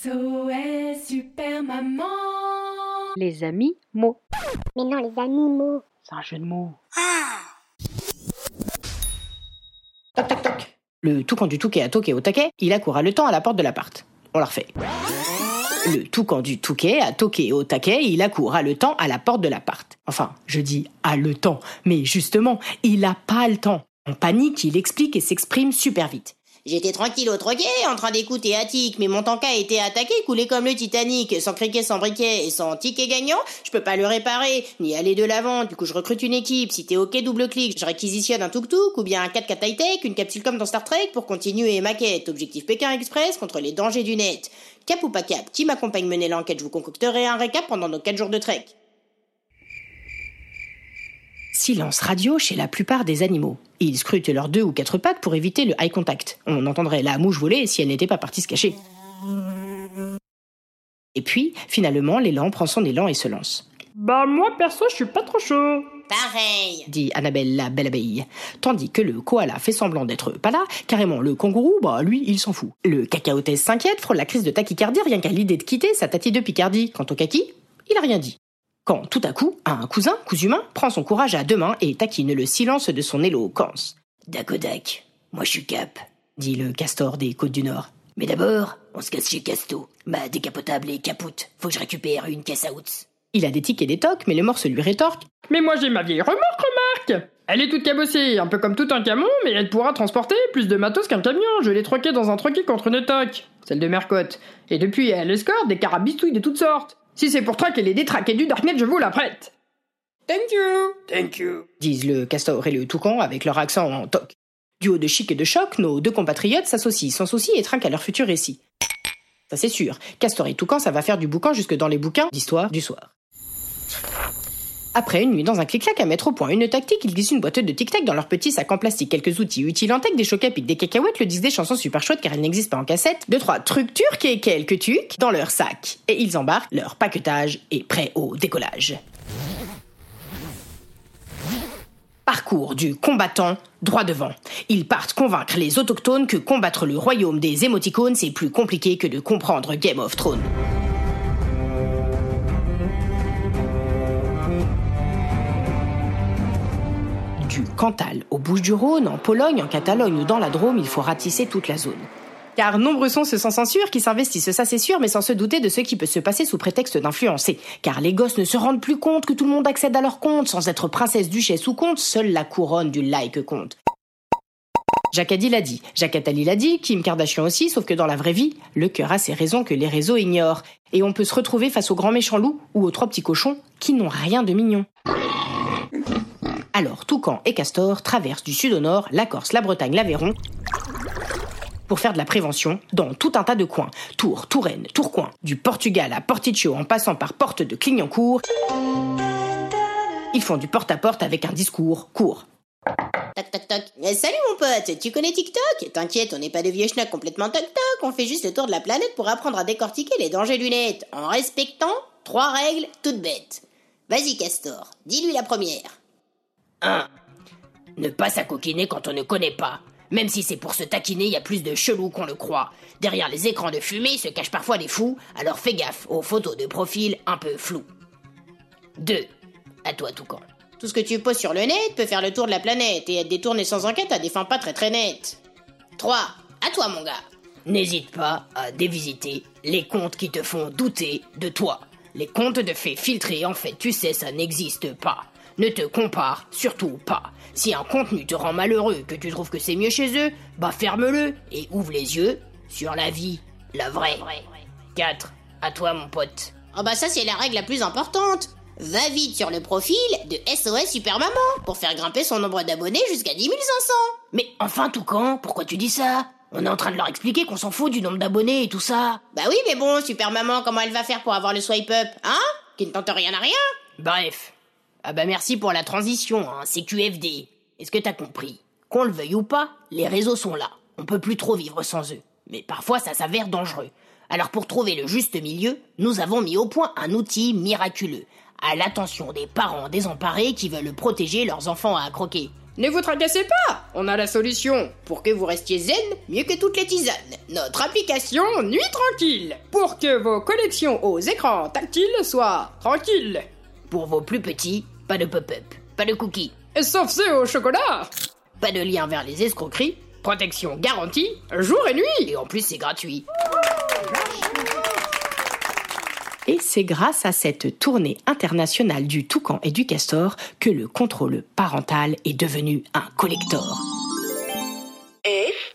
SOS Super Maman Les amis mots. Mais non, les animaux. C'est un jeu de mots. Toc toc toc. Le toucan du touquet a toqué au taquet, il accoura le temps à la porte de l'appart. On la refait. Le toucan du touquet a toqué au taquet, il accoura le temps à la porte de l'appart. Enfin, je dis à le temps, mais justement, il a pas le temps. En panique, il explique et s'exprime super vite. J'étais tranquille au troquet, en train d'écouter Attic, mais mon tanka a été attaqué, coulé comme le Titanic, sans criquet, sans briquet et sans ticket gagnant. Je peux pas le réparer, ni aller de l'avant. Du coup, je recrute une équipe. Si t'es ok, double clic. Je réquisitionne un tuk-tuk ou bien un 4x high-tech, une capsule comme dans Star Trek pour continuer ma quête. Objectif Pékin Express contre les dangers du net. Cap ou pas cap, qui m'accompagne mener l'enquête Je vous concocterai un récap pendant nos 4 jours de trek. Silence radio chez la plupart des animaux. Ils scrutent leurs deux ou quatre pattes pour éviter le eye contact. On entendrait la mouche voler si elle n'était pas partie se cacher. Et puis, finalement, l'élan prend son élan et se lance. Bah moi perso je suis pas trop chaud. Pareil. dit Annabelle la belle abeille. Tandis que le koala fait semblant d'être pas là, carrément le kangourou, bah lui, il s'en fout. Le cacaotès s'inquiète, frôle la crise de tachycardie rien qu'à l'idée de quitter sa tati de Picardie. Quant au kaki, il a rien dit. Quand tout à coup, un cousin, humain, prend son courage à deux mains et taquine le silence de son éloquence. Dakodak, moi je suis Cap, Dit le castor des côtes du Nord. mais d'abord, on se casse chez Casto. Ma décapotable est capoute, faut que je récupère une caisse à outs. Il a des tics et des tocs, mais le morse lui rétorque. Mais moi j'ai ma vieille remorque remarque Elle est toute cabossée, un peu comme tout un camion, mais elle pourra transporter plus de matos qu'un camion. Je l'ai troquée dans un troquet contre une toque, celle de Mercotte. Et depuis elle escorte des carabistouilles de toutes sortes. Si c'est pour traquer les détraqués du Darknet, je vous la prête. Thank you Thank you. disent le castor et le toucan avec leur accent en toc. Du haut de chic et de choc, nos deux compatriotes s'associent sans souci et trinquent à leur futur récit. Ça c'est sûr, castor et toucan, ça va faire du boucan jusque dans les bouquins d'histoire du soir. Après une nuit dans un clic-clac à mettre au point une tactique, ils glissent une boîte de tic-tac dans leur petit sac en plastique, quelques outils utiles en tech, des chocs à pic, des cacahuètes, le disque des chansons super chouettes car elles n'existent pas en cassette, deux trois trucs turcs et quelques tucs dans leur sac. Et ils embarquent, leur paquetage est prêt au décollage. Parcours du combattant droit devant. Ils partent convaincre les autochtones que combattre le royaume des émoticônes c'est plus compliqué que de comprendre Game of Thrones. Cantal aux Bouches-du-Rhône, en Pologne, en Catalogne ou dans la Drôme, il faut ratisser toute la zone. Car nombreux sont ceux sans censure qui s'investissent, ça c'est sûr, mais sans se douter de ce qui peut se passer sous prétexte d'influencer. Car les gosses ne se rendent plus compte que tout le monde accède à leur compte, sans être princesse, duchesse ou comte, seule la couronne du like compte. Jacques Addy l'a dit, Jacques Attali l'a dit, Kim Kardashian aussi, sauf que dans la vraie vie, le cœur a ses raisons que les réseaux ignorent. Et on peut se retrouver face aux grands méchants loups ou aux trois petits cochons qui n'ont rien de mignon. Alors, Toucan et Castor traversent du sud au nord la Corse, la Bretagne, l'Aveyron pour faire de la prévention dans tout un tas de coins. Tours, Touraine, Tourcoing, du Portugal à Porticcio en passant par Porte de Clignancourt. Ils font du porte-à-porte avec un discours court. Toc toc toc. Eh, salut mon pote, tu connais TikTok? T'inquiète, on n'est pas de vieux schnacks complètement toc toc, on fait juste le tour de la planète pour apprendre à décortiquer les dangers du net, en respectant trois règles toutes bêtes. Vas-y Castor, dis-lui la première. 1. Ne pas s'acoquiner quand on ne connaît pas. Même si c'est pour se taquiner, il y a plus de chelous qu'on le croit. Derrière les écrans de fumée se cachent parfois des fous, alors fais gaffe aux photos de profil un peu floues. 2. À toi, Toucan. Tout ce que tu poses sur le net peut faire le tour de la planète et être détourné sans enquête à des fins pas très très nettes. 3. À toi mon gars. N'hésite pas à dévisiter les comptes qui te font douter de toi. Les comptes de faits filtrés, en fait, tu sais, ça n'existe pas. Ne te compare surtout pas. Si un contenu te rend malheureux, que tu trouves que c'est mieux chez eux, bah ferme-le et ouvre les yeux sur la vie, la vraie. 4. À toi, mon pote. Oh bah ça c'est la règle la plus importante. Va vite sur le profil de SOS Super Maman pour faire grimper son nombre d'abonnés jusqu'à 10 500. Mais enfin, Toucan, pourquoi tu dis ça? On est en train de leur expliquer qu'on s'en fout du nombre d'abonnés et tout ça. Bah oui, mais bon, super maman, comment elle va faire pour avoir le swipe up Hein? Qui ne tente rien à rien Bref. Ah bah merci pour la transition, hein, c'est. Est-ce que t'as compris? Qu'on le veuille ou pas, les réseaux sont là. On peut plus trop vivre sans eux. Mais parfois ça s'avère dangereux. Alors pour trouver le juste milieu, nous avons mis au point un outil miraculeux, à l'attention des parents désemparés qui veulent protéger leurs enfants à croquer. Ne vous tracassez pas On a la solution pour que vous restiez zen mieux que toutes les tisanes. Notre application Nuit Tranquille pour que vos connexions aux écrans tactiles soient tranquilles. Pour vos plus petits, pas de pop-up, pas de cookies, Sauf ceux au chocolat pas de lien vers les escroqueries, Protection garantie, jour et nuit et en plus c'est gratuit. Et c'est grâce à cette tournée internationale du toucan et du castor que le contrôle parental est devenu un collector. F